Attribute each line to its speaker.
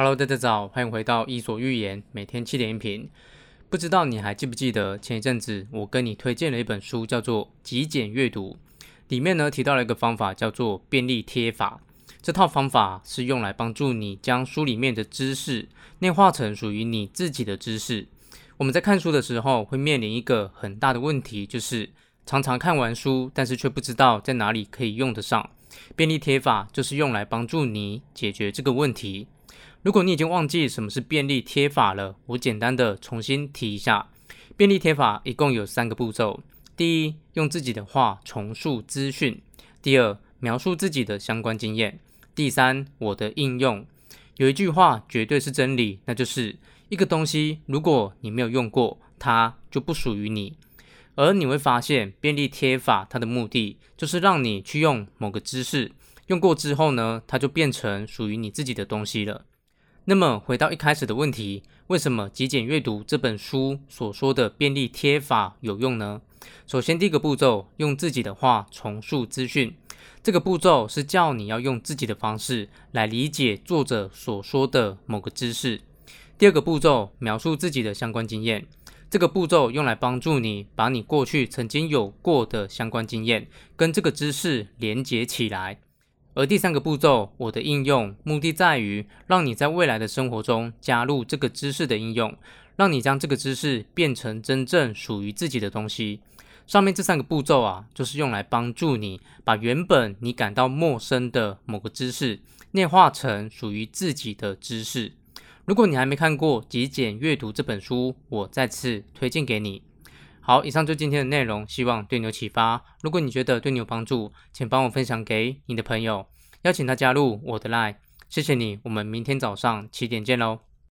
Speaker 1: Hello，大家早，欢迎回到伊索寓言，每天七点音频。不知道你还记不记得前一阵子我跟你推荐了一本书，叫做《极简阅读》，里面呢提到了一个方法，叫做便利贴法。这套方法是用来帮助你将书里面的知识内化成属于你自己的知识。我们在看书的时候会面临一个很大的问题，就是常常看完书，但是却不知道在哪里可以用得上。便利贴法就是用来帮助你解决这个问题。如果你已经忘记什么是便利贴法了，我简单的重新提一下。便利贴法一共有三个步骤：第一，用自己的话重述资讯；第二，描述自己的相关经验；第三，我的应用。有一句话绝对是真理，那就是一个东西，如果你没有用过，它就不属于你。而你会发现，便利贴法它的目的就是让你去用某个知识，用过之后呢，它就变成属于你自己的东西了。那么回到一开始的问题，为什么极简阅读这本书所说的便利贴法有用呢？首先，第一个步骤，用自己的话重述资讯。这个步骤是叫你要用自己的方式来理解作者所说的某个知识。第二个步骤，描述自己的相关经验。这个步骤用来帮助你把你过去曾经有过的相关经验跟这个知识连接起来。而第三个步骤，我的应用，目的在于让你在未来的生活中加入这个知识的应用，让你将这个知识变成真正属于自己的东西。上面这三个步骤啊，就是用来帮助你把原本你感到陌生的某个知识内化成属于自己的知识。如果你还没看过《极简阅读》这本书，我再次推荐给你。好，以上就今天的内容，希望对你有启发。如果你觉得对你有帮助，请帮我分享给你的朋友，邀请他加入我的 LINE。谢谢你，我们明天早上七点见喽。